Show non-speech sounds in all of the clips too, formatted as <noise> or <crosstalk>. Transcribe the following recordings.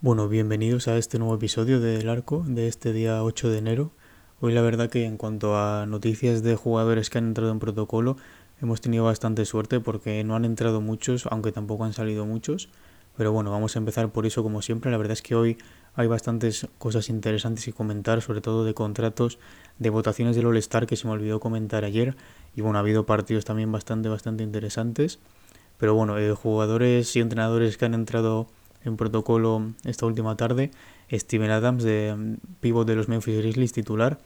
Bueno, bienvenidos a este nuevo episodio del Arco de este día 8 de enero. Hoy la verdad que en cuanto a noticias de jugadores que han entrado en protocolo, hemos tenido bastante suerte porque no han entrado muchos, aunque tampoco han salido muchos. Pero bueno, vamos a empezar por eso como siempre. La verdad es que hoy hay bastantes cosas interesantes que comentar, sobre todo de contratos, de votaciones del All-Star que se me olvidó comentar ayer. Y bueno, ha habido partidos también bastante, bastante interesantes. Pero bueno, eh, jugadores y entrenadores que han entrado en protocolo esta última tarde. Steven Adams, de mm, pivot de los Memphis Grizzlies, titular.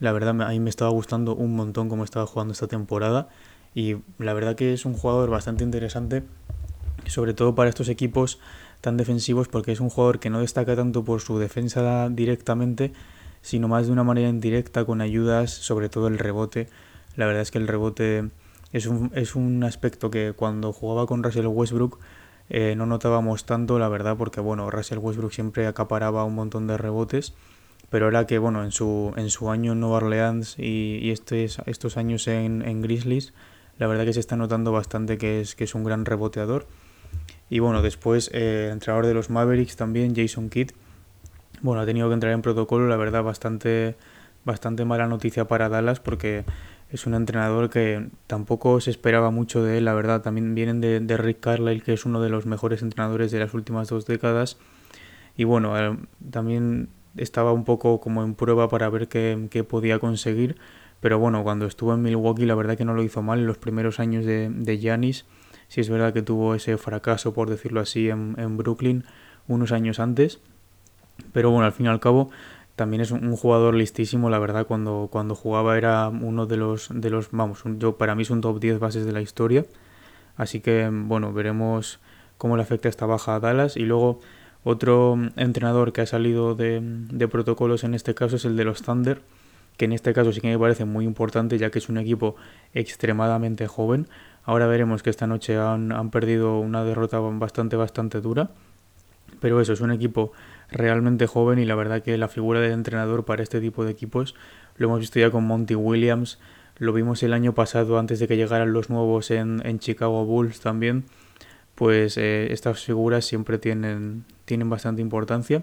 La verdad, a mí me estaba gustando un montón cómo estaba jugando esta temporada. Y la verdad que es un jugador bastante interesante, sobre todo para estos equipos tan defensivos, porque es un jugador que no destaca tanto por su defensa directamente, sino más de una manera indirecta, con ayudas, sobre todo el rebote. La verdad es que el rebote es un, es un aspecto que cuando jugaba con Russell Westbrook eh, no notábamos tanto, la verdad, porque bueno, Russell Westbrook siempre acaparaba un montón de rebotes, pero era que bueno, en su, en su año en Nueva Orleans y, y estos, estos años en, en Grizzlies, la verdad que se está notando bastante que es, que es un gran reboteador. Y bueno, después eh, el entrenador de los Mavericks también, Jason Kidd, bueno, ha tenido que entrar en protocolo, la verdad, bastante, bastante mala noticia para Dallas porque es un entrenador que tampoco se esperaba mucho de él, la verdad. También vienen de, de Rick Carlisle, que es uno de los mejores entrenadores de las últimas dos décadas. Y bueno, eh, también estaba un poco como en prueba para ver qué, qué, podía conseguir. Pero bueno, cuando estuvo en Milwaukee, la verdad que no lo hizo mal en los primeros años de, de Giannis. Sí es verdad que tuvo ese fracaso, por decirlo así, en, en Brooklyn unos años antes. Pero bueno, al fin y al cabo también es un, jugador listísimo, la verdad, cuando, cuando jugaba era uno de los, de los, vamos, yo, para mí es un top 10 bases de la historia. Así que, bueno, veremos cómo le afecta esta baja a Dallas. Y luego otro entrenador que ha salido de, de protocolos en este caso es el de los Thunder, que en este caso sí que me parece muy importante ya que es un equipo extremadamente joven. Ahora veremos que esta noche han, han perdido una derrota bastante, bastante dura. Pero eso, es un equipo realmente joven y la verdad que la figura del entrenador para este tipo de equipos lo hemos visto ya con Monty Williams, lo vimos el año pasado antes de que llegaran los nuevos en, en Chicago Bulls también, pues eh, estas figuras siempre tienen, tienen bastante importancia.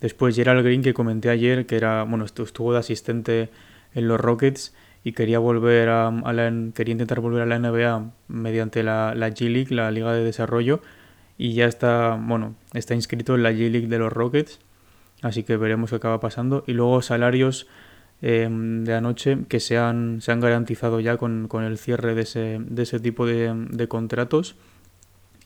Después Gerald Green que comenté ayer que era, bueno, estuvo de asistente en los Rockets y quería volver a, la, quería intentar volver a la NBA mediante la, la G League, la Liga de Desarrollo, y ya está, bueno, está inscrito en la G-League de los Rockets, así que veremos qué acaba pasando. Y luego salarios eh, de anoche que se han, se han garantizado ya con, con el cierre de ese, de ese tipo de, de contratos.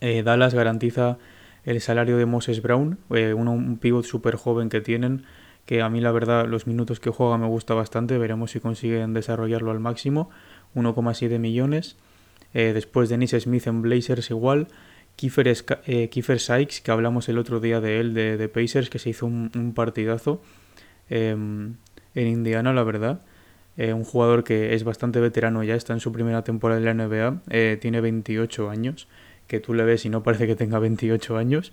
Eh, Dallas garantiza el salario de Moses Brown, eh, un, pivot súper joven que tienen, que a mí la verdad los minutos que juega me gusta bastante, veremos si consiguen desarrollarlo al máximo, 1,7 millones. Eh, después Dennis Smith en Blazers igual. Kiefer, eh, Kiefer, Sykes, que hablamos el otro día de él, de, de Pacers, que se hizo un, un partidazo eh, en Indiana, la verdad. Eh, un jugador que es bastante veterano ya, está en su primera temporada de la NBA, tiene 28 años, que tú le ves y no parece que tenga 28 años.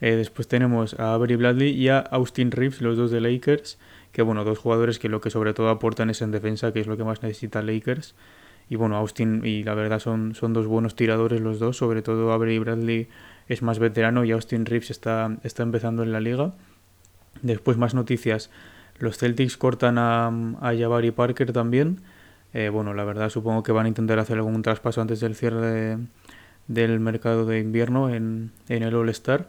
Eh, después tenemos a Avery Bradley y a Austin Reeves, los dos de Lakers, que bueno, dos jugadores que lo que sobre todo aportan es en defensa, que es lo que más necesita Lakers. Y bueno, Austin y la verdad son, son dos buenos tiradores los dos, sobre todo Avery Bradley es más veterano y Austin Reeves está, está empezando en la liga. Después más noticias, los Celtics cortan a, a Jabari Parker también. Eh, bueno, la verdad supongo que van a intentar hacer algún traspaso antes del cierre de, del mercado de invierno en, en el All-Star,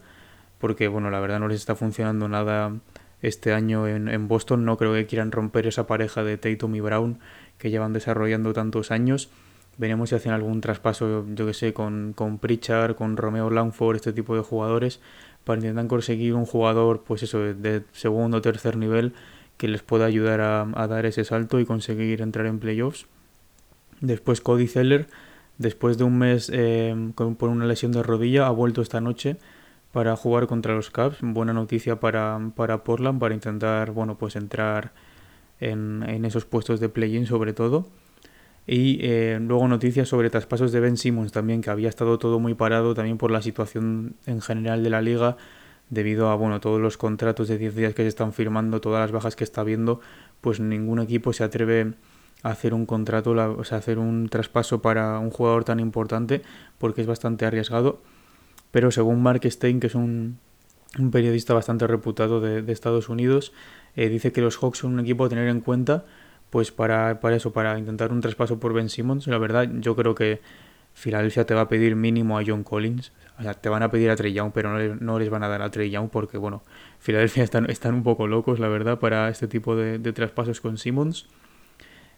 porque bueno, la verdad no les está funcionando nada este año en, en Boston. No creo que quieran romper esa pareja de Tatum y Brown que llevan desarrollando tantos años. Veremos si hacen algún traspaso, yo que sé, con, con Pritchard, con Romeo Langford, este tipo de jugadores, para intentar conseguir un jugador, pues eso, de segundo o tercer nivel que les pueda ayudar a, a, dar ese salto y conseguir entrar en playoffs. Después Cody Zeller, después de un mes eh, con, por una lesión de rodilla, ha vuelto esta noche para jugar contra los Cavs. Buena noticia para, para Portland, para intentar, bueno, pues entrar en, en esos puestos de play-in sobre todo. Y eh, luego noticias sobre traspasos de Ben Simmons también, que había estado todo muy parado también por la situación en general de la liga, debido a bueno todos los contratos de 10 días que se están firmando, todas las bajas que está habiendo, pues ningún equipo se atreve hacer un contrato, o sea, hacer un traspaso para un jugador tan importante, porque es bastante arriesgado. Pero según Mark Stein, que es un, un periodista bastante reputado de, Estados Unidos, eh, dice que los Hawks son un equipo a tener en cuenta pues para, para eso, para intentar un traspaso por Ben Simmons. La verdad, yo creo que Filadelfia te va a pedir mínimo a John Collins. O sea, te van a pedir a Trey Young, pero no, les van a dar a Trey Young porque, bueno, Filadelfia <laughs> están, están un poco locos, la verdad, para este tipo de, traspasos con Simmons.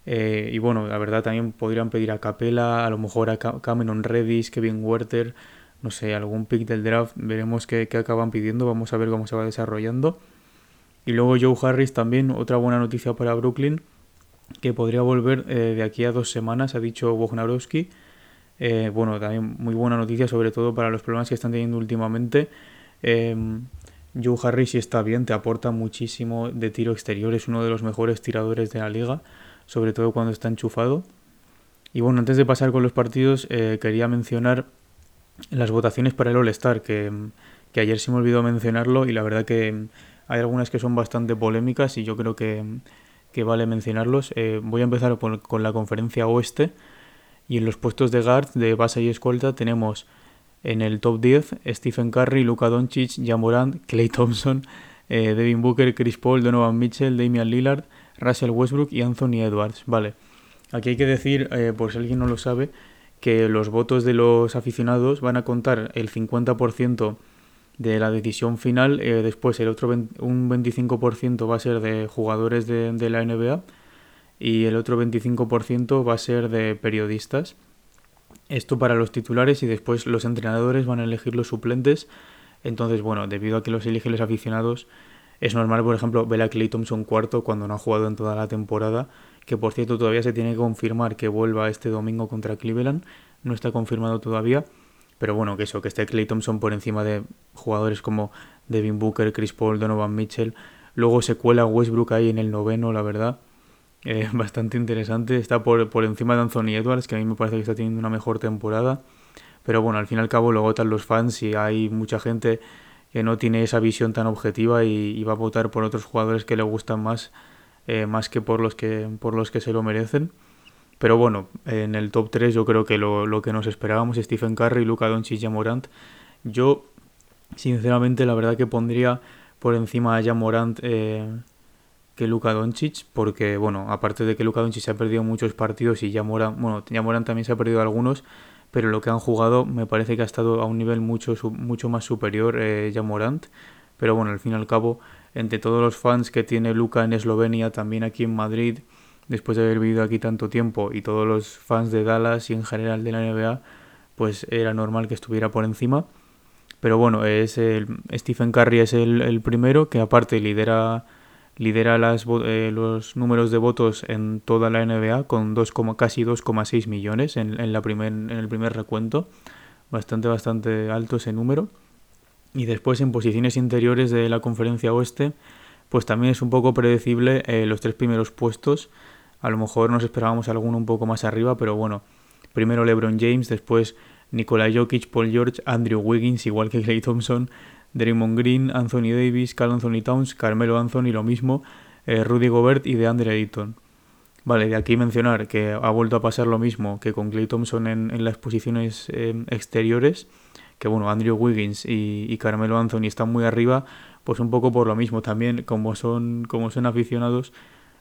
Eh, y bueno, la verdad también podrían pedir a Capela, a lo mejor a Cameron Reddish, Kevin Werther, no sé, algún pick del draft. Veremos qué, qué acaban pidiendo, vamos a ver cómo se va desarrollando. Y luego Joe Harris también, otra buena noticia para Brooklyn que podría volver eh, de aquí a dos semanas, ha dicho Wojnarowski. Eh, bueno, también muy buena noticia, sobre todo para los problemas que están teniendo últimamente. Eh, Joe Harris, si está bien, te aporta muchísimo de tiro exterior, es uno de los mejores tiradores de la liga, sobre todo cuando está enchufado. Y bueno, antes de pasar con los partidos, eh, quería mencionar las votaciones para el All-Star, que, que ayer se me olvidó mencionarlo y la verdad que hay algunas que son bastante polémicas y yo creo que que vale mencionarlos. Eh, voy a empezar con la conferencia oeste. Y en los puestos de guard, de base y escolta, tenemos en el top 10 Stephen Curry, Luka Doncic, Jamorant, Clay Thompson, <laughs> eh, Devin Booker, Chris Paul, Donovan Mitchell, Damian Lillard, Russell Westbrook y Anthony Edwards. Vale. Aquí hay que decir, eh, por si alguien no lo sabe, que los votos de los aficionados van a contar el 50% de la decisión final. Eh, después el otro un 25% va a ser de jugadores de, de, la NBA y el otro 25% va a ser de periodistas. Esto para los titulares y después los entrenadores van a elegir los suplentes. Entonces, bueno, debido a que los eligen los aficionados, es normal, por ejemplo, ver a Clay Thompson cuarto cuando no ha jugado en toda la temporada, que por cierto todavía se tiene que confirmar que vuelva este domingo contra Cleveland, no está confirmado todavía. Pero bueno, que eso, que esté Clay Thompson por encima de jugadores como Devin Booker, Chris Paul, Donovan Mitchell. Luego se cuela Westbrook ahí en el noveno, la verdad. Eh, <laughs> bastante interesante. Está por, por encima de Anthony Edwards, que a mí me parece que está teniendo una mejor temporada. Pero bueno, al fin y al cabo lo votan los fans y hay mucha gente que no tiene esa visión tan objetiva y, va a votar por otros jugadores que le gustan más, eh, más que por los que, por los que se lo merecen. Pero bueno, en el top 3 yo creo que lo, que nos esperábamos, Stephen Curry, Luka Doncic y Morant. Yo, sinceramente, la verdad que pondría por encima a Jamorant eh, que Luka Doncic, porque, bueno, aparte de que Luka Doncic se ha perdido muchos partidos y Jamorant, bueno, Jamorant también se ha perdido algunos, pero lo que han jugado me parece que ha estado a un nivel mucho, mucho más superior eh, Jamorant. Pero bueno, al fin y al cabo, entre todos los fans que tiene Luka en Eslovenia, también aquí en Madrid, después de haber vivido aquí tanto tiempo y todos los fans de Dallas y en general de la NBA, pues era normal que estuviera por encima. Pero bueno, es el, Stephen Curry es el, primero que aparte lidera lidera eh, los números de votos en toda la NBA con 2, casi 2,6 millones en, en, la primer, en el primer recuento. Bastante, bastante alto ese número. Y después en posiciones interiores de la conferencia oeste, pues también es un poco predecible eh, los tres primeros puestos a lo mejor nos esperábamos alguno un poco más arriba, pero bueno, primero LeBron James, después Nikola Jokic, Paul George, Andrew Wiggins, igual que Clay Thompson, Draymond Green, Anthony Davis, Carl Anthony Towns, Carmelo Anthony, lo mismo, eh, Rudy Gobert y DeAndre Ayton. Vale, de aquí mencionar que ha vuelto a pasar lo mismo que con Clay Thompson en, las posiciones eh, exteriores, que bueno, Andrew Wiggins y, y, Carmelo Anthony están muy arriba, pues un poco por lo mismo también, como son, como son aficionados,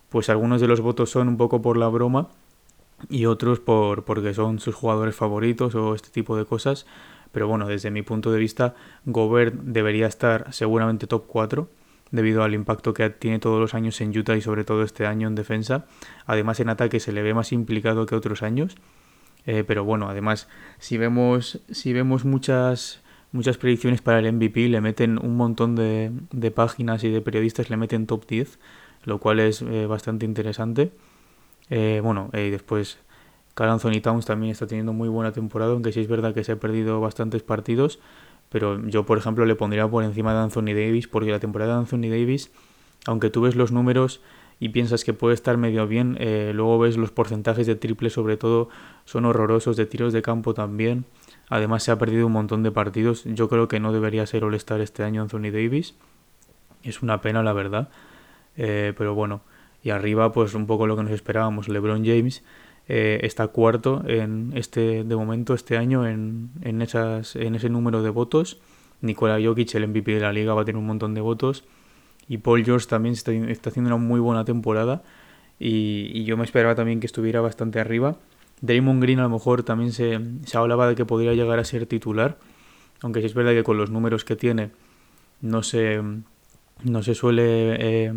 pues algunos de los votos son un poco por la broma y otros por porque son sus jugadores favoritos o este tipo de cosas. Pero bueno, desde mi punto de vista, Gobert debería estar seguramente top 4 debido al impacto que tiene todos los años en Utah y sobre todo este año en defensa. Además en ataque se le ve más implicado que otros años. Eh, pero bueno, además si vemos, si vemos muchas, muchas predicciones para el MVP, le meten un montón de, de páginas y de periodistas, le meten top 10 lo cual es eh, bastante interesante. Eh, bueno, y después Carl Anthony Towns también está teniendo muy buena temporada, aunque sí es verdad que se ha perdido bastantes partidos, pero yo por ejemplo le pondría por encima de Anthony Davis, porque la temporada de Anthony Davis, aunque tú ves los números y piensas que puede estar medio bien, eh, luego ves los porcentajes de triple sobre todo son horrorosos, de tiros de campo también. Además se ha perdido un montón de partidos. Yo creo que no debería ser All-Star este año Anthony Davis. Es una pena la verdad. Eh, pero bueno, y arriba pues un poco lo que nos esperábamos. LeBron James eh, está cuarto en este de momento este año en, en, esas, en ese número de votos. Nikola Jokic, el MVP de la liga, va a tener un montón de votos. Y Paul George también está, haciendo una muy buena temporada. Y, yo me esperaba también que estuviera bastante arriba. Draymond Green a lo mejor también se, se hablaba de que podría llegar a ser titular. Aunque sí es verdad que con los números que tiene no se, no se suele eh,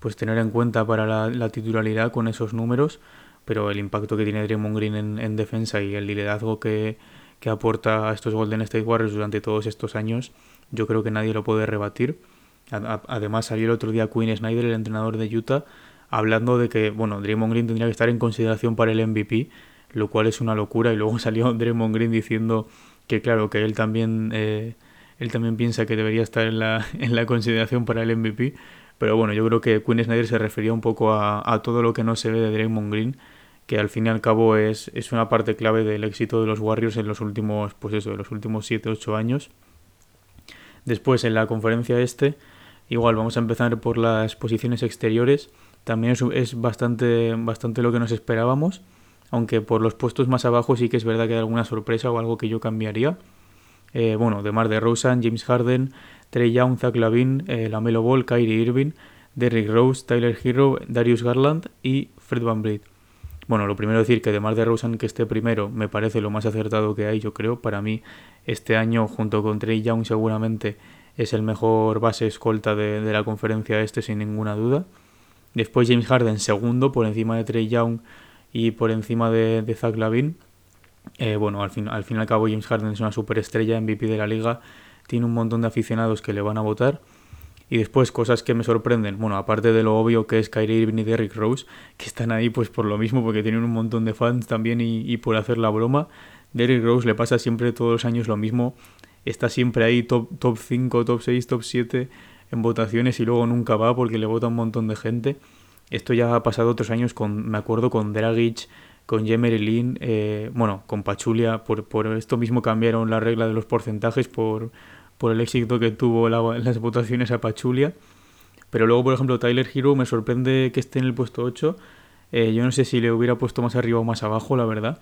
pues tener en cuenta para la, titularidad con esos números. Pero el impacto que tiene Draymond Green en, en defensa y el liderazgo que, que aporta a estos Golden State Warriors durante todos estos años, yo creo que nadie lo puede rebatir. Además salió el otro día Quinn Snyder, el entrenador de Utah, hablando de que, bueno, Draymond Green tendría que estar en consideración para el MVP, lo cual es una locura. Y luego <laughs> salió Draymond Green diciendo que, claro, que él también, eh, él también piensa que debería estar en la, <laughs> en la consideración para el MVP. Pero bueno, yo creo que Quinn Snyder se refería un poco a, a todo lo que no se ve de Draymond Green, que al fin y al cabo es, es una parte clave del éxito de los Warriors en los últimos, pues eso, de los últimos 7-8 años. Después, en la conferencia este, Igual vamos a empezar por las posiciones exteriores. También es, bastante, bastante lo que nos esperábamos. Aunque por los puestos más abajo sí que es verdad que hay alguna sorpresa o algo que yo cambiaría. Eh, bueno, de Mar de Rosen, James Harden, Trey Young, Zach Lavin, eh, Lamelo Ball, Kyrie Irving, Derrick Rose, Tyler Hero, Darius Garland y Fred Van Vliet. Bueno, lo primero decir que de Mar de Rosen que esté primero me parece lo más acertado que hay, yo creo. Para mí, este año, junto con Trey Young, seguramente es el mejor base escolta de, la conferencia este sin ninguna duda. Después James Harden segundo por encima de Trey Young y por encima de, de Zach Lavin. Eh, bueno, al fin, al fin y al cabo James Harden es una superestrella, MVP de la liga, tiene un montón de aficionados que le van a votar. Y después cosas que me sorprenden, bueno, aparte de lo obvio que es Kyrie Irving y Derrick Rose, que están ahí pues por lo mismo, porque tienen un montón de fans también y, y por hacer la broma. Derrick Rose le pasa siempre todos los años lo mismo, está siempre ahí top, top 5, top 6, top 7 en votaciones y luego nunca va porque le vota un montón de gente. Esto ya ha pasado otros años, con, me acuerdo con Dragic, con Jemery Lin, eh, bueno, con Pachulia, por, por esto mismo cambiaron la regla de los porcentajes por, por el éxito que tuvo las votaciones a Pachulia. Pero luego, por ejemplo, Tyler Hero me sorprende que esté en el puesto 8. Eh, yo no sé si le hubiera puesto más arriba o más abajo, la verdad.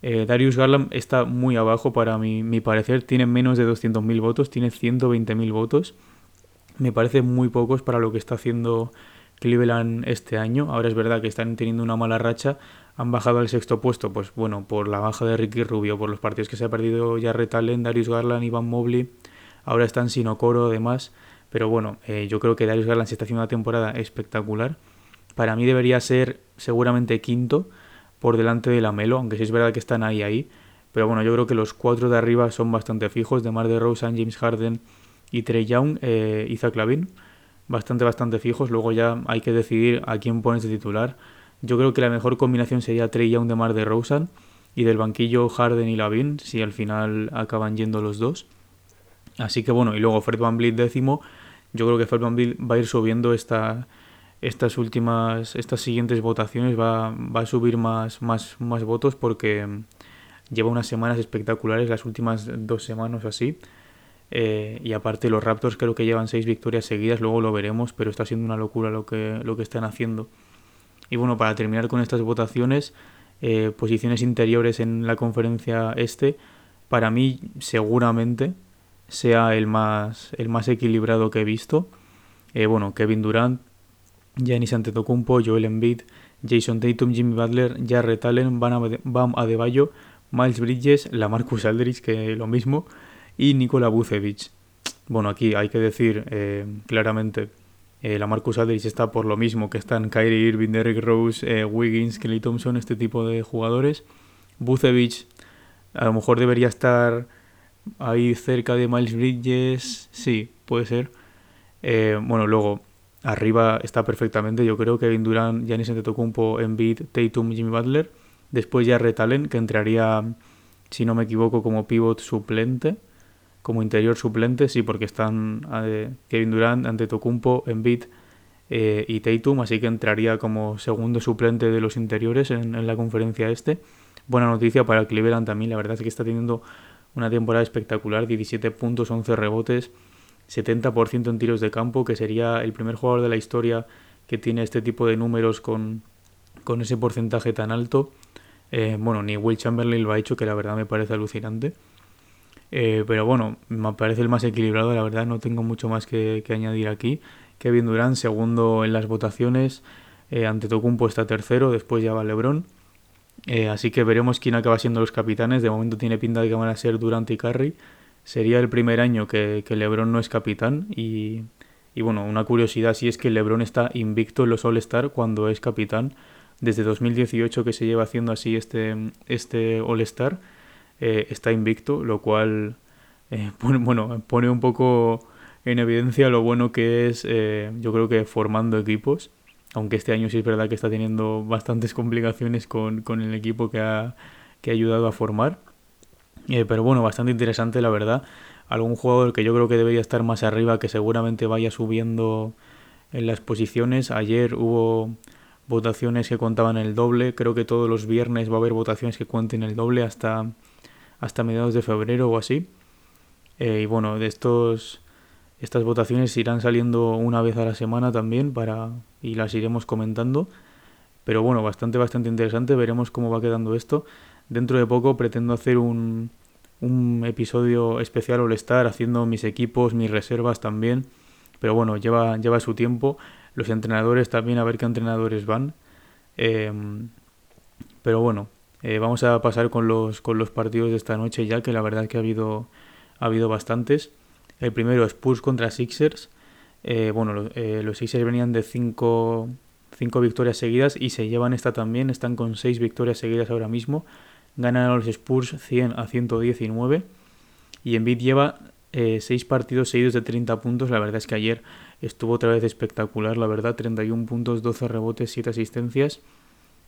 Eh, Darius Garland está muy abajo para mi, mi parecer, tiene menos de 200.000 votos, tiene 120.000 votos. Me parece muy pocos para lo que está haciendo Cleveland este año. Ahora es verdad que están teniendo una mala racha, han bajado al sexto puesto, pues bueno, por la baja de Ricky Rubio, por los partidos que se ha perdido ya Retalen, Darius Garland, Ivan Mobley, ahora están sin Okoro, además. Pero bueno, eh, yo creo que Darius Garland se está haciendo una temporada espectacular. Para mí debería ser seguramente quinto, por delante de la Melo, aunque sí es verdad que están ahí ahí. Pero bueno, yo creo que los cuatro de arriba son bastante fijos, de Mar de Rosen, James Harden y Trey Young eh, Zach Lavin. Bastante, bastante fijos. Luego ya hay que decidir a quién pones de titular. Yo creo que la mejor combinación sería Trey Young de Mar de Rosen y del banquillo Harden y Lavin, si al final acaban yendo los dos. Así que bueno, y luego Fred Van Vliet décimo. Yo creo que Fred Van Vliet va a ir subiendo esta, estas últimas, estas siguientes votaciones va, va a subir más, más, más votos porque mm, lleva unas semanas espectaculares, las últimas dos semanas así. Eh, y aparte los Raptors creo que llevan seis victorias seguidas, luego lo veremos, pero está siendo una locura lo que, lo que están haciendo. Y bueno, para terminar con estas votaciones, eh, posiciones interiores en la conferencia este, para mí seguramente sea el más, el más equilibrado que he visto. Eh, bueno, Kevin Durant Giannis Antetokounmpo, Joel Embiid, Jason Tatum, Jimmy Butler, Jarrett Allen, Bam Adebayo, Miles Bridges, Lamarcus Aldridge, que lo mismo, y Nikola Vucevic. Bueno, aquí hay que decir eh, claramente, eh, Lamarcus Aldridge está por lo mismo que están Kyrie Irving, Derrick Rose, eh, Wiggins, Kelly Thompson, este tipo de jugadores. Vucevic a lo mejor debería estar ahí cerca de Miles Bridges, sí, puede ser. Eh, bueno, luego Arriba está perfectamente, yo creo que Kevin Durant, Giannis Antetokounmpo, Embiid, Tatum, Jimmy Butler. Después ya Retalen, que entraría, si no me equivoco, como pivot suplente, como interior suplente, sí, porque están eh, Kevin Durant, Antetokounmpo, Embiid, eh, y Tatum, así que entraría como segundo suplente de los interiores en, en, la conferencia este. Buena noticia para Cleveland también, la verdad es que está teniendo una temporada espectacular, 17 puntos, 11 rebotes, 70% en tiros de campo, que sería el primer jugador de la historia que tiene este tipo de números con, con ese porcentaje tan alto. Eh, bueno, ni Will Chamberlain lo ha hecho, que la verdad me parece alucinante. Eh, pero bueno, me parece el más equilibrado, la verdad no tengo mucho más que, añadir aquí. Kevin Durant, segundo en las votaciones, eh, ante Tocumpo está tercero, después ya va LeBron. Eh, así que veremos quién acaba siendo los capitanes. De momento tiene pinta de que van a ser Durant y Curry. Sería el primer año que, que LeBron no es capitán y, y bueno, una curiosidad sí es que LeBron está invicto en los All-Star cuando es capitán. Desde 2018 que se lleva haciendo así este, este All-Star, eh, está invicto, lo cual eh, <laughs> bueno, pone un poco en evidencia lo bueno que es, yo creo que formando equipos. Aunque este año sí es verdad que está teniendo bastantes complicaciones con, con el equipo que ha, que ha ayudado a formar. pero bueno, bastante interesante la verdad algún jugador que yo creo que debería estar más arriba, que seguramente vaya subiendo en las posiciones. Ayer hubo votaciones que contaban el doble, creo que todos los viernes va a haber votaciones que cuenten el doble hasta, hasta mediados de febrero o así. Eh, y bueno, de estos estas votaciones irán saliendo una vez a la semana también para y las iremos comentando. Pero bueno, bastante bastante interesante, veremos cómo va quedando esto. Dentro de poco pretendo hacer un un episodio especial All Star haciendo mis equipos, mis reservas también. Pero bueno, lleva, lleva su tiempo. Los entrenadores también, a ver qué entrenadores van. Em, pero bueno, eh, vamos a pasar con los, con los partidos de esta noche ya, que la verdad que ha habido, ha habido bastantes. El primero Spurs contra Sixers. Eh, bueno, los, eh, los Sixers venían de 5 victorias seguidas y se llevan esta también. Están con 6 victorias seguidas ahora mismo ganan a los Spurs 100 a 119 y Embiid lleva 6 eh, partidos seguidos de 30 puntos. La verdad es que ayer estuvo otra vez espectacular, la verdad, 31 puntos, 12 rebotes, 7 asistencias.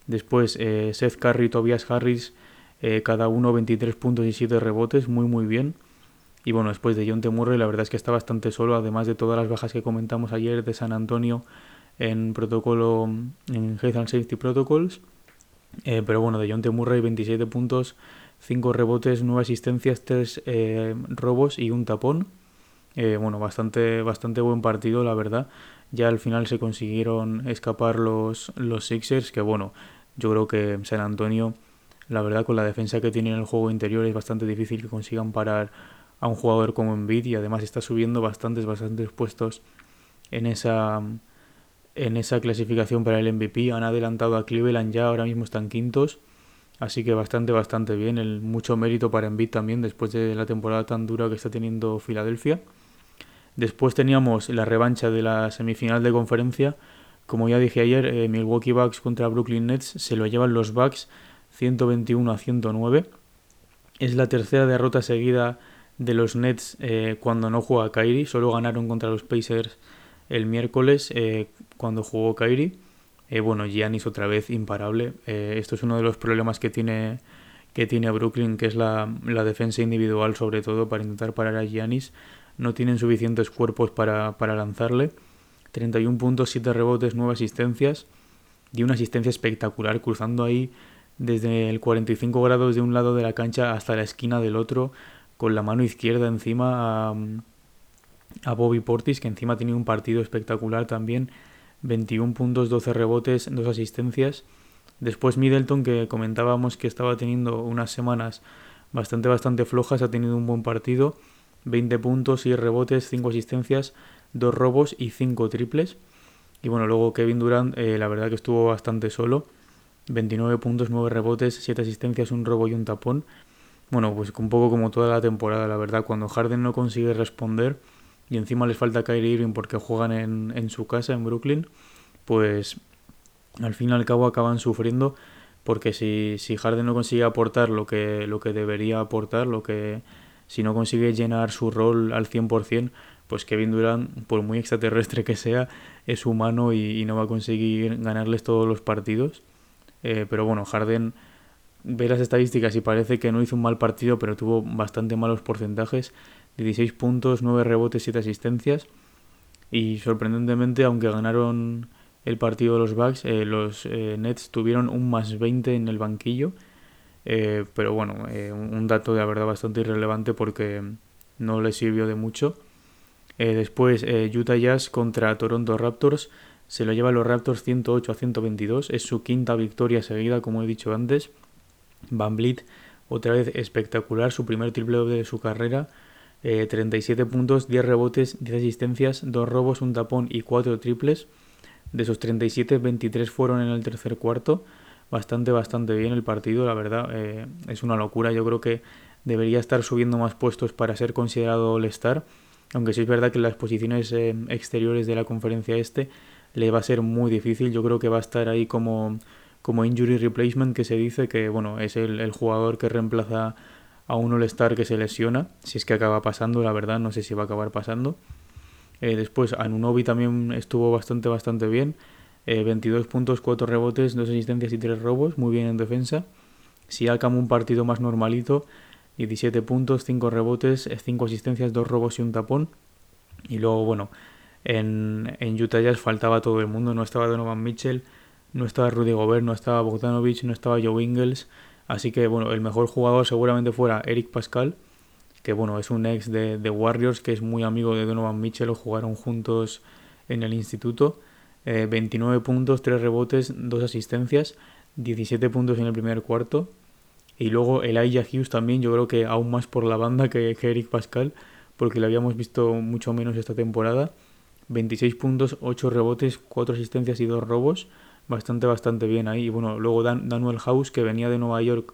Después Seth Curry y Tobias Harris, cada uno 23 puntos y 7 rebotes, muy muy bien. Y bueno, después de John Temurre, la verdad es que está bastante solo, además de todas las bajas que comentamos ayer de San Antonio en protocolo, en Health and Safety Protocols. Eh, pero bueno, de John T. Murray, 27 puntos, 5 rebotes, 9 asistencias, 3 eh, robos y un tapón. Eh, bueno, bastante, bastante buen partido, la verdad. Ya al final se consiguieron escapar los, los Sixers, que bueno, yo creo que San Antonio, la verdad, con la defensa que tiene en el juego interior es bastante difícil que consigan parar a un jugador como Embiid y además está subiendo bastantes, bastantes puestos en esa en esa clasificación para el MVP. Han adelantado a Cleveland ya, ahora mismo están quintos. Así que bastante, bastante bien. Mucho mérito para Embiid también después de la temporada tan dura que está teniendo Filadelfia. Después teníamos la revancha de la semifinal de conferencia. Como ya dije ayer, eh, Milwaukee Bucks contra Brooklyn Nets se lo llevan los Bucks 121 a 109. Es la tercera derrota seguida de los Nets eh, cuando no juega Kyrie. Solo ganaron contra los Pacers el miércoles eh, cuando jugó Kyrie. Eh, bueno, Giannis otra vez imparable. Esto es uno de los problemas que tiene, que tiene Brooklyn, que es la, la, defensa individual sobre todo para intentar parar a Giannis. No tienen suficientes cuerpos para, para lanzarle. 31 puntos, 7 rebotes, 9 asistencias. Y una asistencia espectacular, cruzando ahí desde el 45 grados de un lado de la cancha hasta la esquina del otro, con la mano izquierda encima a, a Bobby Portis, que encima tenía un partido espectacular también, 21 puntos, 12 rebotes, 2 asistencias. Después Middleton, que comentábamos que estaba teniendo unas semanas bastante, bastante flojas, ha tenido un buen partido, 20 puntos, 6 rebotes, 5 asistencias, 2 robos y 5 triples. Y bueno, luego Kevin Durant, eh, la verdad que estuvo bastante solo, 29 puntos, 9 rebotes, 7 asistencias, un robo y un tapón. Bueno, pues un poco como toda la temporada, la verdad, cuando Harden no consigue responder, y encima les falta Kyrie Irving porque juegan en, en su casa, en Brooklyn, pues al fin y al cabo acaban sufriendo porque si, si Harden no consigue aportar lo que, lo que debería aportar, lo que si no consigue llenar su rol al 100%, pues Kevin Durant, por muy extraterrestre que sea, es humano y, no va a conseguir ganarles todos los partidos. Eh, pero bueno, Harden ve las estadísticas y parece que no hizo un mal partido, pero tuvo bastante malos porcentajes. 16 puntos, 9 rebotes, 7 asistencias. Y sorprendentemente, aunque ganaron el partido los Bucks, eh, los eh, Nets tuvieron un más 20 en el banquillo. Eh, pero bueno, un dato de verdad bastante irrelevante porque no les sirvió de mucho. después, Utah Jazz contra Toronto Raptors. Se lo lleva los Raptors 108 a 122. Es su quinta victoria seguida, como he dicho antes. Van Vliet, otra vez espectacular, su primer triple de su carrera. 37 puntos, 10 rebotes, 10 asistencias, 2 robos, un tapón y 4 triples. De esos 37, 23 fueron en el tercer cuarto. Bastante, bastante bien el partido, la verdad. Eh, es una locura. Yo creo que debería estar subiendo más puestos para ser considerado All-Star. Aunque sí es verdad que las posiciones eh, exteriores de la conferencia este le va a ser muy difícil. Yo creo que va a estar ahí como, como injury replacement, que se dice que bueno es el, el jugador que reemplaza a un All-Star que se lesiona. Si es que acaba pasando, la verdad, no sé si va a acabar pasando. Eh, después Anunobi también estuvo bastante, bastante bien. 22 eh, puntos, 4 rebotes, 2 asistencias y 3 robos, muy bien en defensa. Siakam un partido más normalito, 17 puntos, 5 rebotes, 5 asistencias, 2 robos y un tapón. Y luego, bueno, en, en Utah Jazz faltaba todo el mundo, no estaba Donovan Mitchell, no estaba Rudy Gobert, no estaba Bogdanovich, no estaba Joe Ingles. Así que, bueno, el mejor jugador seguramente fuera Eric Pascal que bueno, es un ex de, Warriors que es muy amigo de Donovan Mitchell, o jugaron juntos en el instituto. 29 eh, puntos, 3 rebotes, 2 asistencias, 17 puntos en el primer cuarto. Y luego el Elijah Hughes también, yo creo que aún más por la banda que, Eric Pascal, porque lo habíamos visto mucho menos esta temporada. 26 puntos, 8 rebotes, 4 asistencias y 2 robos. Bastante, bastante bien ahí. Y bueno, luego Dan, Daniel House, que venía de Nueva York,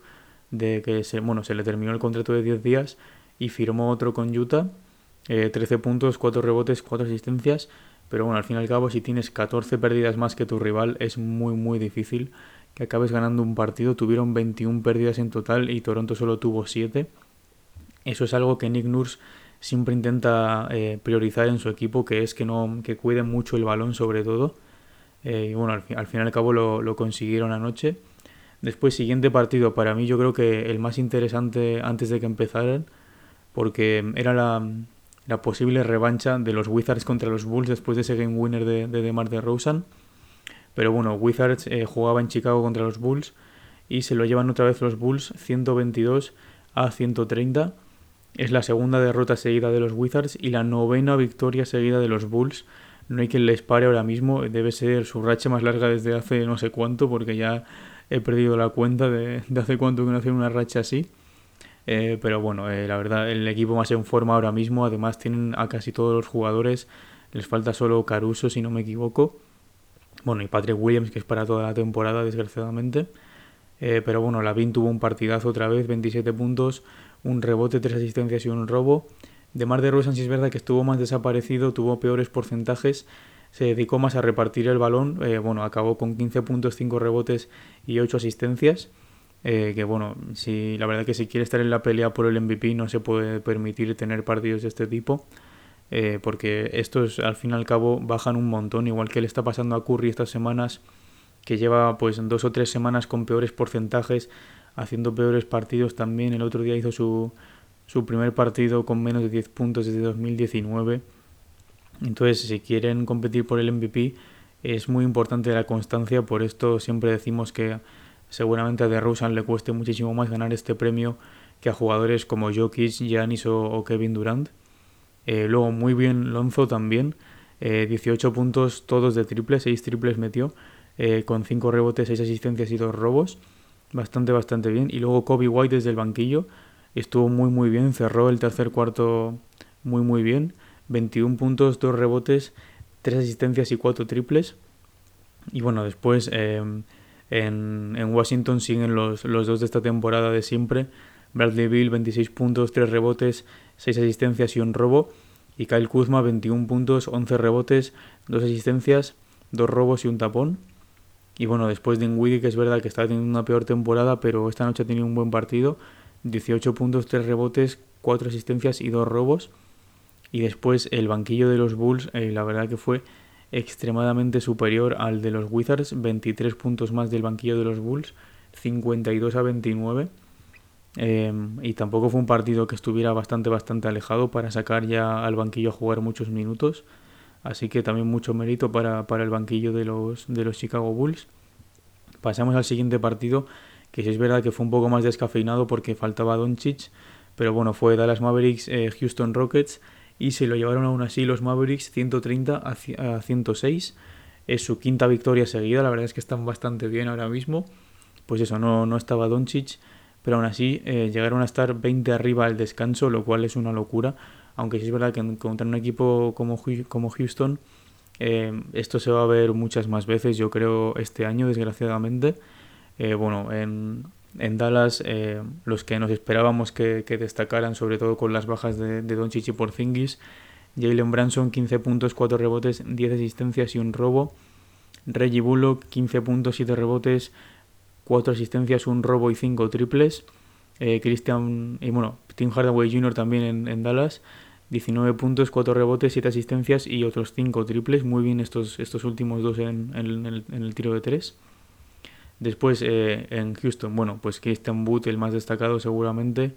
de que se, bueno, se le terminó el contrato de 10 días y firmó otro con Utah. 13 eh, puntos, 4 rebotes, 4 asistencias. Pero bueno, al fin y al cabo, si tienes 14 pérdidas más que tu rival, es muy, muy difícil que acabes ganando un partido. Tuvieron 21 pérdidas en total y Toronto solo tuvo 7. Eso es algo que Nick Nurse siempre intenta eh, priorizar en su equipo, que es que no que cuiden mucho el balón sobre todo. Eh, y bueno, al al fin y al cabo lo, lo consiguieron anoche. Después, siguiente partido, para mí yo creo que el más interesante antes de que empezaran porque era la, posible revancha de los Wizards contra los Bulls después de ese game winner de, de DeMar. Pero bueno, Wizards eh, jugaba en Chicago contra los Bulls y se lo llevan otra vez los Bulls 122 a 130. Es la segunda derrota seguida de los Wizards y la novena victoria seguida de los Bulls. No hay quien les pare ahora mismo, debe ser su racha más larga desde hace no sé cuánto, porque ya he perdido la cuenta de, de hace cuánto que no hacen una racha así. Eh, pero bueno, eh, la verdad, el equipo más en forma ahora mismo. Además, tienen a casi todos los jugadores. Les falta solo Caruso, si no me equivoco. Bueno, y Patrick Williams, que es para toda la temporada, desgraciadamente. Eh, pero bueno, Lavin tuvo un partidazo otra vez, 27 puntos, un rebote, tres asistencias y un robo. De Mar de Rosan, si es verdad que estuvo más desaparecido, tuvo peores porcentajes, se dedicó más a repartir el balón. bueno, acabó con 15 puntos, 5 rebotes y 8 asistencias. Eh, que bueno, si la verdad que si quiere estar en la pelea por el MVP no se puede permitir tener partidos de este tipo. Eh, porque estos al fin y al cabo bajan un montón, igual que le está pasando a Curry estas semanas, que lleva pues dos o tres semanas con peores porcentajes, haciendo peores partidos también. El otro día hizo su, su primer partido con menos de 10 puntos desde 2019. Entonces, si quieren competir por el MVP, es muy importante la constancia, por esto siempre decimos que seguramente a DeRozan le cueste muchísimo más ganar este premio que a jugadores como Jokic, Giannis o, Kevin Durant. Eh, luego muy bien Lonzo también, 18 eh, puntos todos de triple, 6 triples metió, eh, con 5 rebotes, 6 asistencias y 2 robos. Bastante, bastante bien. Y luego Kobe White desde el banquillo estuvo muy, muy bien, cerró el tercer cuarto muy, muy bien. 21 puntos, 2 rebotes, 3 asistencias y 4 triples. Y bueno, después en, Washington siguen los, dos de esta temporada de siempre. Bradley Bill 26 puntos, 3 rebotes, 6 asistencias y un robo. Y Kyle Kuzma 21 puntos, 11 rebotes, 2 asistencias, 2 robos y un tapón. Y bueno, después de Dinwiddie, que es verdad que está teniendo una peor temporada, pero esta noche ha tenido un buen partido. 18 puntos, 3 rebotes, 4 asistencias y 2 robos. Y después el banquillo de los Bulls, eh, la verdad que fue extremadamente superior al de los Wizards, 23 puntos más del banquillo de los Bulls, 52 a 29. Em, y tampoco fue un partido que estuviera bastante, bastante alejado para sacar ya al banquillo a jugar muchos minutos. Así que también mucho mérito para, para el banquillo de los, de los Chicago Bulls. Pasamos al siguiente partido, que sí es verdad que fue un poco más descafeinado porque faltaba Doncic, pero bueno, fue Dallas Mavericks, eh, Houston Rockets y se lo llevaron aún así los Mavericks 130 a 106. Es su quinta victoria seguida, la verdad es que están bastante bien ahora mismo. Pues eso, no, no estaba Doncic, pero aún así eh, llegaron a estar 20 arriba al descanso, lo cual es una locura. Aunque sí es verdad que contra un equipo como, como Houston, eh, esto se va a ver muchas más veces, yo creo, este año, desgraciadamente. Eh, bueno, en, en Dallas, eh, los que nos esperábamos que, destacaran, sobre todo con las bajas de, de Doncic y Porzingis, Jalen Branson, 15 puntos, 4 rebotes, 10 asistencias y un robo. Reggie Bullock, 15 puntos, 7 rebotes, 4 asistencias, un robo y 5 triples. Christian, y bueno, Tim Hardaway Jr. también en, en Dallas, 19 puntos, 4 rebotes, 7 asistencias y otros 5 triples. Muy bien estos, estos últimos dos en, el, tiro de 3. Después eh, en Houston, bueno, pues Christian Wood, el más destacado seguramente.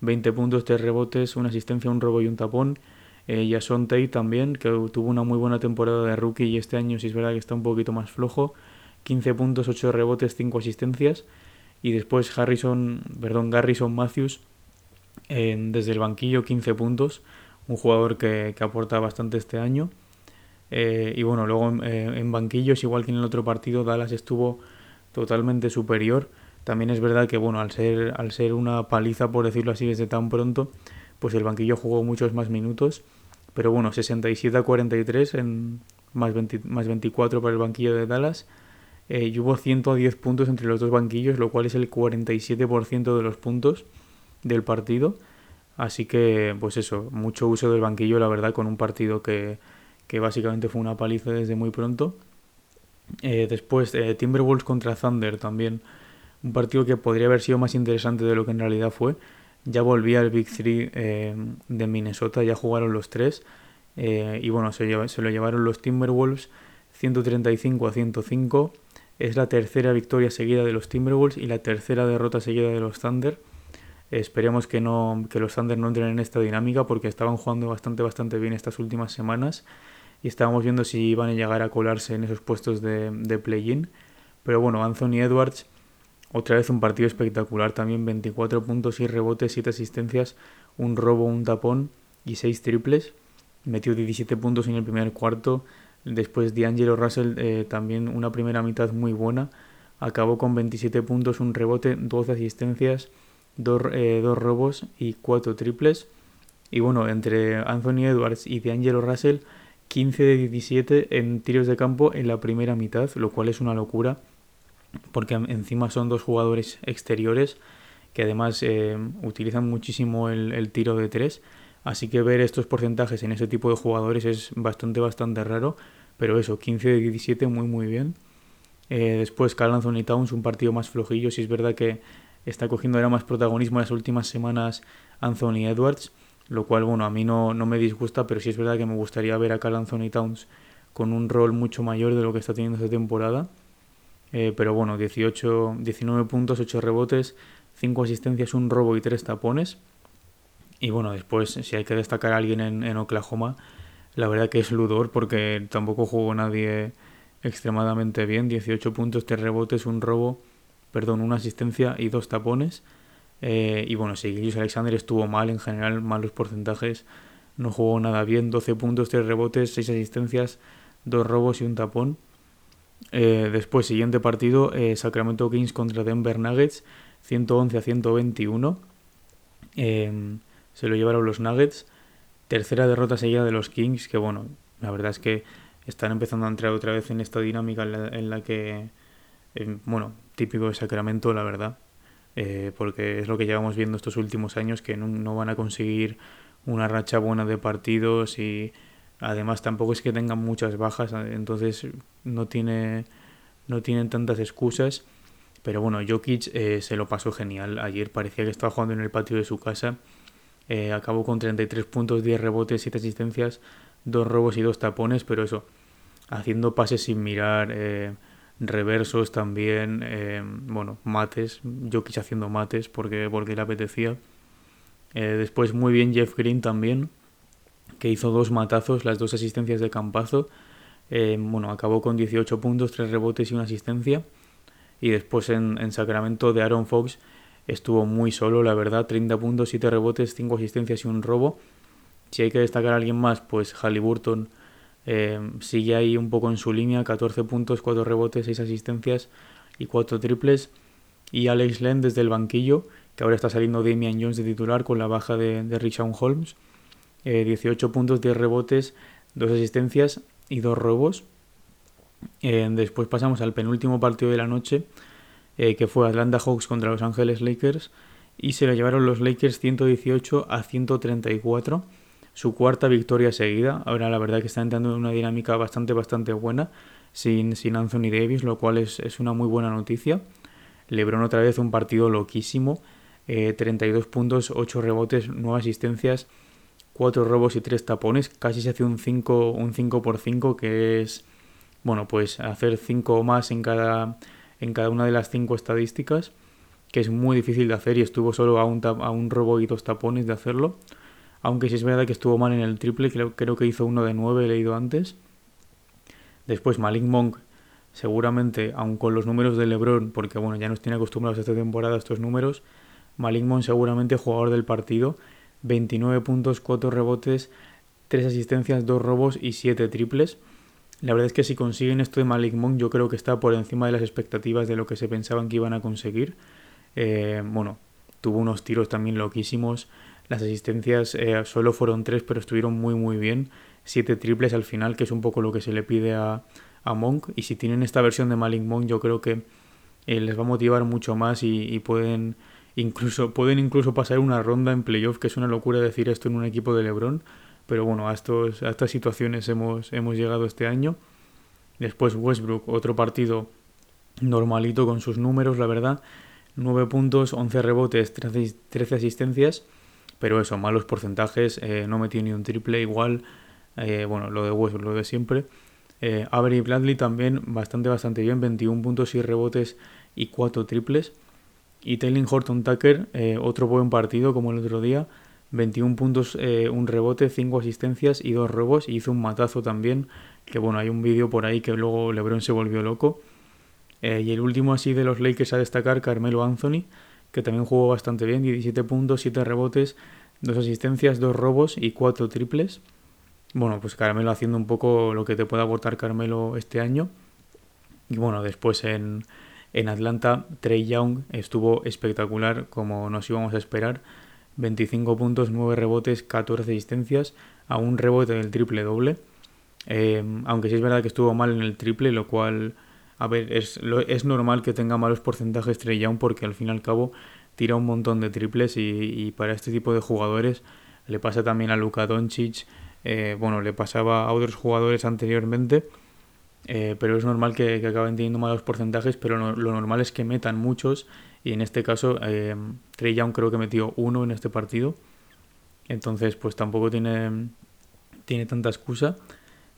20 puntos, 3 rebotes, una asistencia, un robo y un tapón. Eh, Jason Tate también, que tuvo una muy buena temporada de rookie y este año sí es verdad que está un poquito más flojo. 15 puntos, 8 rebotes, 5 asistencias. Y después Harrison, perdón, Garrison Matthews, desde el banquillo 15 puntos, un jugador que, aporta bastante este año. Eh, y bueno, luego eh, en, banquillos, igual que en el otro partido, Dallas estuvo totalmente superior. También es verdad que, bueno, al ser, al ser una paliza, por decirlo así, desde tan pronto, pues el banquillo jugó muchos más minutos. Pero bueno, 67 a 43 en más, más 24 para el banquillo de Dallas. Eh, y hubo 110 puntos entre los dos banquillos, lo cual es el 47% de los puntos del partido. Así que, pues eso, mucho uso del banquillo, la verdad, con un partido que, que básicamente fue una paliza desde muy pronto. Eh, después, eh, Timberwolves contra Thunder también. Un partido que podría haber sido más interesante de lo que en realidad fue. Ya volvía el Big Three eh, de Minnesota, ya jugaron los tres. y bueno, se, se lo llevaron los Timberwolves 135 a 105. Es la tercera victoria seguida de los Timberwolves y la tercera derrota seguida de los Thunder. Esperemos que, no, que los Thunder no entren en esta dinámica porque estaban jugando bastante, bastante bien estas últimas semanas y estábamos viendo si iban a llegar a colarse en esos puestos de, de play-in. Pero bueno, Anthony Edwards, otra vez un partido espectacular también, 24 puntos y rebotes, 7 asistencias, un robo, un tapón y 6 triples. Metió 17 puntos en el primer cuarto. Después D'Angelo Russell eh, también una primera mitad muy buena. Acabó con 27 puntos, un rebote, 12 asistencias eh, dos, robos y cuatro triples. Y bueno, entre Anthony Edwards y D'Angelo Russell, 15 de 17 en tiros de campo en la primera mitad, lo cual es una locura, porque encima son dos jugadores exteriores que además eh, utilizan muchísimo el, tiro de tres. Así que ver estos porcentajes en ese tipo de jugadores es bastante, bastante raro. Pero eso, 15 de 17, muy, muy bien. Eh, después, Carl Anthony Towns, un partido más flojillo. Si es verdad que está cogiendo ahora más protagonismo en las últimas semanas Anthony Edwards, lo cual, bueno, a mí no, no me disgusta, pero sí es verdad que me gustaría ver a Carl Anthony Towns con un rol mucho mayor de lo que está teniendo esta temporada. Eh, pero bueno, 18, 19 puntos, 8 rebotes, 5 asistencias, un robo y 3 tapones. Y bueno, después, si hay que destacar a alguien en, en Oklahoma, la verdad que es Ludor, porque tampoco jugó nadie extremadamente bien. 18 puntos, 3 rebotes, un robo perdón, una asistencia y dos tapones. Eh, y bueno, sí, Alexander estuvo mal en general, malos porcentajes, no jugó nada bien, 12 puntos, 3 rebotes, 6 asistencias, 2 robos y un tapón. Eh, después, siguiente partido, eh, Sacramento Kings contra Denver Nuggets, 111 a 121. se lo llevaron los Nuggets. Tercera derrota seguida de los Kings, que bueno, la verdad es que están empezando a entrar otra vez en esta dinámica en la que bueno, típico de Sacramento, la verdad, eh, porque es lo que llevamos viendo estos últimos años, que no, van a conseguir una racha buena de partidos y además tampoco es que tengan muchas bajas, entonces no, tiene, no tienen tantas excusas. Pero bueno, Jokic eh, se lo pasó genial. Ayer parecía que estaba jugando en el patio de su casa. Eh, acabó con 33 puntos, 10 rebotes, 7 asistencias, 2 robos y 2 tapones, pero eso, haciendo pases sin mirar, reversos también, eh, bueno, mates, yo quise haciendo mates porque, porque le apetecía. Eh, después muy bien Jeff Green también, que hizo dos matazos, las dos asistencias de Campazo. Eh, bueno, acabó con 18 puntos, 3 rebotes y una asistencia. Y después en, en, Sacramento de Aaron Fox estuvo muy solo, la verdad, 30 puntos, 7 rebotes, 5 asistencias y un robo. Si hay que destacar a alguien más, pues Halliburton eh, sigue ahí un poco en su línea, 14 puntos, 4 rebotes, 6 asistencias y 4 triples. Y Alex Len desde el banquillo, que ahora está saliendo Damian Jones de titular con la baja de, de Richard Holmes. 18 eh, puntos, 10 rebotes, 2 asistencias y 2 robos. Eh, después pasamos al penúltimo partido de la noche, que fue Atlanta Hawks contra Los Ángeles Lakers. Y se lo llevaron los Lakers 118 a 134 su cuarta victoria seguida. Ahora la verdad que está entrando en una dinámica bastante, bastante buena sin, sin Anthony Davis, lo cual es, una muy buena noticia. Lebron otra vez un partido loquísimo. 32 eh, puntos, 8 rebotes, 9 asistencias, 4 robos y 3 tapones. Casi se hace un 5, un 5 por 5 que es, bueno, pues hacer 5 o más en cada, en cada una de las 5 estadísticas, que es muy difícil de hacer y estuvo solo a un, a un robo y dos tapones de hacerlo aunque sí es verdad que estuvo mal en el triple, creo, que hizo uno de 9, he leído antes. Después Malik Monk, seguramente, aun con los números de LeBron, porque bueno, ya nos tiene acostumbrados esta temporada a estos números, Malik Monk seguramente jugador del partido, 29 puntos, 4 rebotes, 3 asistencias, 2 robos y 7 triples. La verdad es que si consiguen esto de Malik Monk, yo creo que está por encima de las expectativas de lo que se pensaban que iban a conseguir. Eh, bueno, tuvo unos tiros también loquísimos. Las asistencias eh, solo fueron tres, pero estuvieron muy muy bien. Siete triples al final, que es un poco lo que se le pide a, a Monk. Y si tienen esta versión de Malik Monk, yo creo que eh, les va a motivar mucho más y, pueden incluso pueden incluso pasar una ronda en playoff, que es una locura decir esto en un equipo de LeBron. Pero bueno, a, estos, a estas situaciones hemos, hemos llegado este año. Después Westbrook, otro partido normalito con sus números, la verdad. 9 puntos, 11 rebotes, 13 asistencias pero eso, malos porcentajes, eh, no metió ni un triple igual, eh, bueno, lo de Westbrook, lo de siempre. Eh, Avery Bradley también bastante, bastante bien, 21 puntos y rebotes y 4 triples. Y Taylor Horton Tucker, eh, otro buen partido como el otro día, 21 puntos, un rebote, 5 asistencias y 2 robos. Y hizo un matazo también, que bueno, hay un vídeo por ahí que luego LeBron se volvió loco. y el último así de los Lakers a destacar, Carmelo Anthony, que también jugó bastante bien, 17 puntos, 7 rebotes, 2 asistencias, 2 robos y 4 triples. Bueno, pues Carmelo haciendo un poco lo que te puede aportar Carmelo este año. Y bueno, después en, en Atlanta, Trey Young estuvo espectacular como nos íbamos a esperar. 25 puntos, 9 rebotes, 14 asistencias, a un rebote del triple doble. Eh, aunque sí es verdad que estuvo mal en el triple, lo cual a ver, es, es normal que tenga malos porcentajes Trey Young porque al fin y al cabo tira un montón de triples y, para este tipo de jugadores le pasa también a Luka Doncic, eh, bueno, le pasaba a otros jugadores anteriormente, eh, pero es normal que, acaben teniendo malos porcentajes, pero lo normal es que metan muchos y en este caso eh, Trey Young creo que metió uno en este partido, entonces pues tampoco tiene, tiene tanta excusa.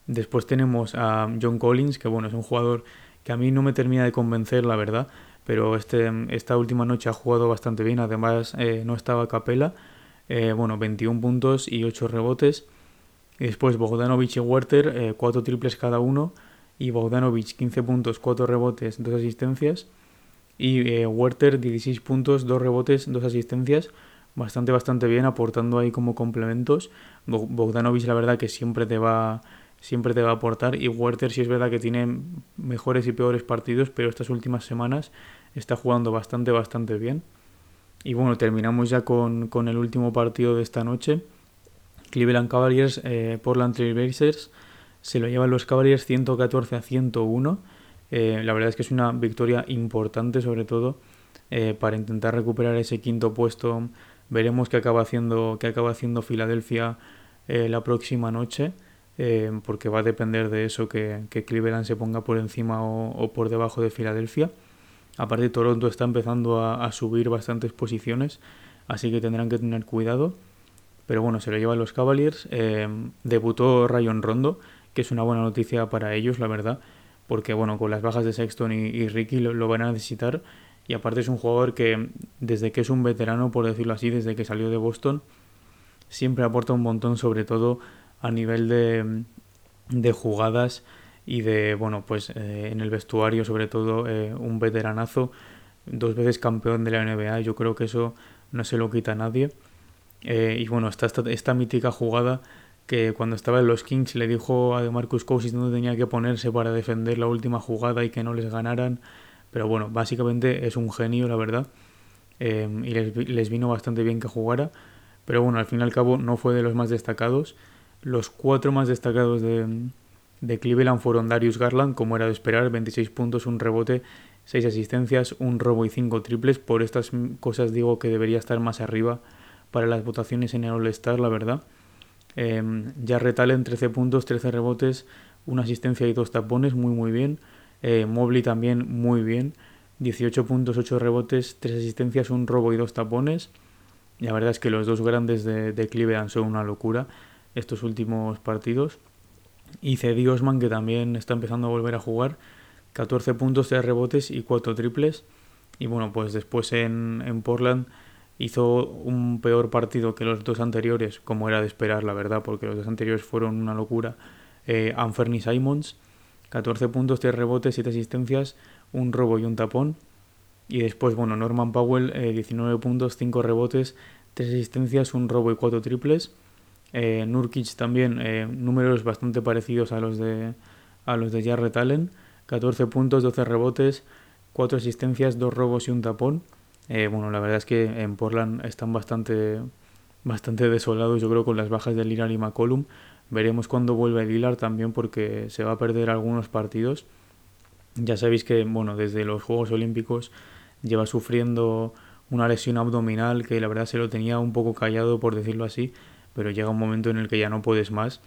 Después tenemos a John Collins, que bueno, es un jugador que a mí no me termina de convencer, la verdad, pero este, esta última noche ha jugado bastante bien, además eh, no estaba Capela, eh, bueno, 21 puntos y 8 rebotes. Y después Bogdanovich y Werther, 4 eh, triples cada uno, y Bogdanovich 15 puntos, 4 rebotes, 2 asistencias. Y Werther 16 puntos, 2 rebotes, 2 asistencias. Bastante, bastante bien, aportando ahí como complementos. Bogdanovich la verdad que siempre te va siempre te va a aportar. Y Werther sí es verdad que tiene mejores y peores partidos, pero estas últimas semanas está jugando bastante, bastante bien. Y bueno, terminamos ya con, el último partido de esta noche. Cleveland Cavaliers, eh, Portland Trail Blazers. Se lo llevan los Cavaliers 114 a 101. Eh, la verdad es que es una victoria importante, sobre todo eh, para intentar recuperar ese quinto puesto. Veremos qué acaba haciendo, qué acaba haciendo Filadelfia la próxima noche. Eh, porque va a depender de eso que, Cleveland se ponga por encima o, por debajo de Filadelfia. Aparte, Toronto está empezando a, subir bastantes posiciones, así que tendrán que tener cuidado. Pero bueno, se lo llevan los Cavaliers. Eh, debutó Rayon Rondo, que es una buena noticia para ellos, la verdad, porque bueno, con las bajas de Sexton y, Ricky lo, van a necesitar. Y aparte es un jugador que desde que es un veterano, por decirlo así, desde que salió de Boston, siempre aporta un montón, sobre todo a nivel de, de jugadas y de, bueno, pues eh, en el vestuario, sobre todo eh, un veteranazo, dos veces campeón de la NBA, yo creo que eso no se lo quita a nadie. Eh, y bueno, está esta, esta, mítica jugada que cuando estaba en los Kings le dijo a Marcus Cousins dónde tenía que ponerse para defender la última jugada y que no les ganaran. Pero bueno, básicamente es un genio, la verdad. y les, les, vino bastante bien que jugara. Pero bueno, al fin y al cabo no fue de los más destacados. Los cuatro más destacados de, de Cleveland fueron Darius Garland, como era de esperar, 26 puntos, un rebote, 6 asistencias, un robo y 5 triples. Por estas cosas digo que debería estar más arriba para las votaciones en el All-Star, la verdad. Eh, Jarrett Allen, 13 puntos, 13 rebotes, una asistencia y dos tapones, muy muy bien. Eh, Mobley también muy bien, 18 puntos, 8 rebotes, 3 asistencias, un robo y dos tapones. La verdad es que los dos grandes de, de Cleveland son una locura estos últimos partidos. Y Cedi Osman, que también está empezando a volver a jugar, 14 puntos, 3 rebotes y 4 triples. Y bueno, pues después en, en Portland hizo un peor partido que los dos anteriores, como era de esperar, la verdad, porque los dos anteriores fueron una locura. Eh, Anferni Simons, 14 puntos, 3 rebotes, 7 asistencias, un robo y un tapón. Y después, bueno, Norman Powell, 19 eh, puntos, 5 rebotes, 3 asistencias, un robo y 4 triples. Eh, Nurkic también, eh, números bastante parecidos a los de, a los de Jarrett Allen. 14 puntos, 12 rebotes, 4 asistencias, 2 robos y un tapón. Eh, bueno, la verdad es que en Portland están bastante, bastante desolados, yo creo, con las bajas de Lillard y McCollum. Veremos cuándo vuelve Lillard también porque se va a perder algunos partidos. Ya sabéis que, bueno, desde los Juegos Olímpicos lleva sufriendo una lesión abdominal que la verdad se lo tenía un poco callado, por decirlo así, pero llega un momento en el que ya no puedes más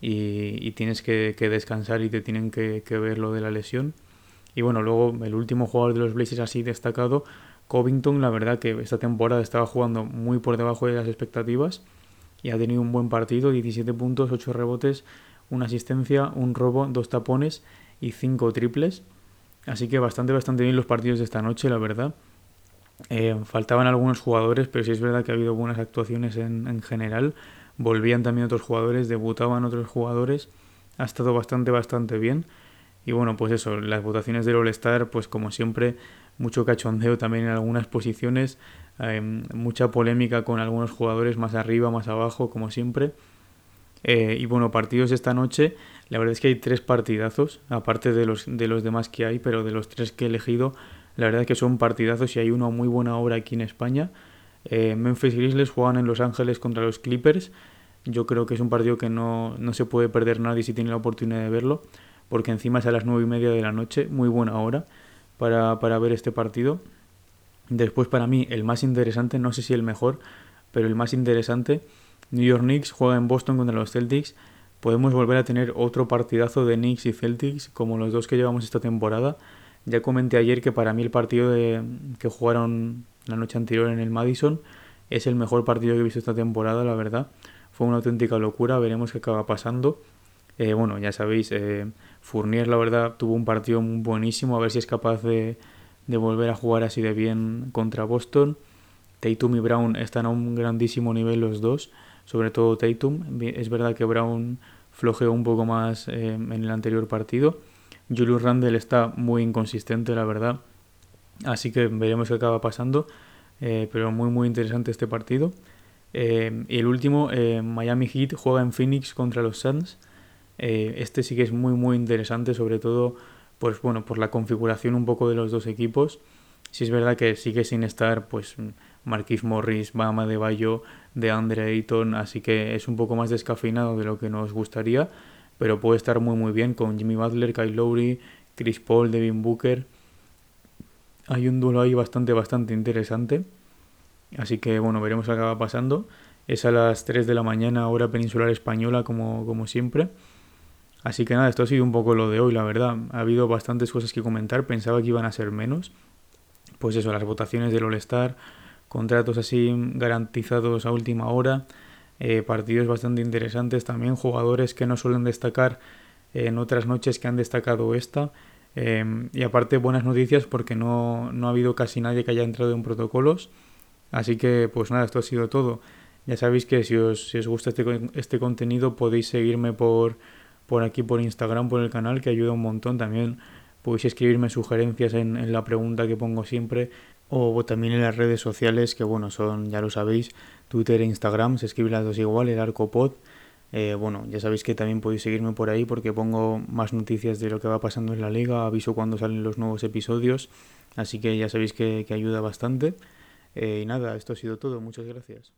y, tienes que, descansar y te tienen que, ver lo de la lesión. Y bueno, luego el último jugador de los Blazers así destacado, Covington, la verdad que esta temporada estaba jugando muy por debajo de las expectativas y ha tenido un buen partido, 17 puntos, 8 rebotes, una asistencia, un robo, dos tapones y 5 triples. Así que bastante, bastante bien los partidos de esta noche, la verdad. Eh, faltaban algunos jugadores, pero sí es verdad que ha habido buenas actuaciones en, en general. Volvían también otros jugadores, debutaban otros jugadores. Ha estado bastante, bastante bien. Y bueno, pues eso, las votaciones del All-Star, pues como siempre, mucho cachondeo también en algunas posiciones, eh, mucha polémica con algunos jugadores más arriba, más abajo, como siempre. Eh, y bueno, partidos esta noche, la verdad es que hay tres partidazos, aparte de los, de los demás que hay, pero de los tres que he elegido, la verdad es que son partidazos y hay una muy buena obra aquí en España. Eh, Memphis Grizzlies juegan en Los Ángeles contra los Clippers. Yo creo que es un partido que no, no se puede perder nadie si tiene la oportunidad de verlo, porque encima es a las nueve y media de la noche, muy buena hora para, para ver este partido. Después para mí el más interesante, no sé si el mejor, pero el más interesante, New York Knicks juega en Boston contra los Celtics. Podemos volver a tener otro partidazo de Knicks y Celtics como los dos que llevamos esta temporada. Ya comenté ayer que para mí el partido de, que jugaron la noche anterior en el Madison es el mejor partido que he visto esta temporada, la verdad. Fue una auténtica locura, veremos qué acaba pasando. Eh, bueno, ya sabéis, eh, Fournier la verdad tuvo un partido muy buenísimo, a ver si es capaz de, volver a jugar así de bien contra Boston. Tatum y Brown están a un grandísimo nivel los dos, sobre todo Tatum. Es verdad que Brown flojeó un poco más eh, en el anterior partido Julius Randle está muy inconsistente, la verdad. Así que veremos qué acaba pasando. Eh, pero muy muy interesante este partido. Eh, y el último, eh, Miami Heat juega en Phoenix contra los Suns. este sí que es muy muy interesante, sobre todo pues bueno, por la configuración un poco de los dos equipos. Si es verdad que sigue sin estar pues Marquis Morris, Bama de Bayo, de Andre Ayton, así que es un poco más descafeinado de lo que nos gustaría pero puede estar muy muy bien con Jimmy Butler, Kyle Lowry, Chris Paul, Devin Booker. Hay un duelo ahí bastante bastante interesante. Así que bueno, veremos qué acaba pasando. Es a las 3 de la mañana, hora peninsular española, como, como siempre. Así que nada, esto ha sido un poco lo de hoy, la verdad. Ha habido bastantes cosas que comentar, pensaba que iban a ser menos. Pues eso, las votaciones del All-Star, contratos así garantizados a última hora, eh, partidos bastante interesantes también, jugadores que no suelen destacar en otras noches que han destacado esta. Em, y aparte buenas noticias porque no, no, ha habido casi nadie que haya entrado en protocolos. Así que pues nada, esto ha sido todo. Ya sabéis que si os, si os gusta este, este contenido podéis seguirme por, por aquí, por Instagram, por el canal, que ayuda un montón. También podéis escribirme sugerencias en, en la pregunta que pongo siempre o también en las redes sociales que bueno son ya lo sabéis Twitter e Instagram se escriben las dos igual el arcopod eh, bueno ya sabéis que también podéis seguirme por ahí porque pongo más noticias de lo que va pasando en la liga aviso cuando salen los nuevos episodios así que ya sabéis que, ayuda bastante. Eh, y nada esto ha sido todo muchas gracias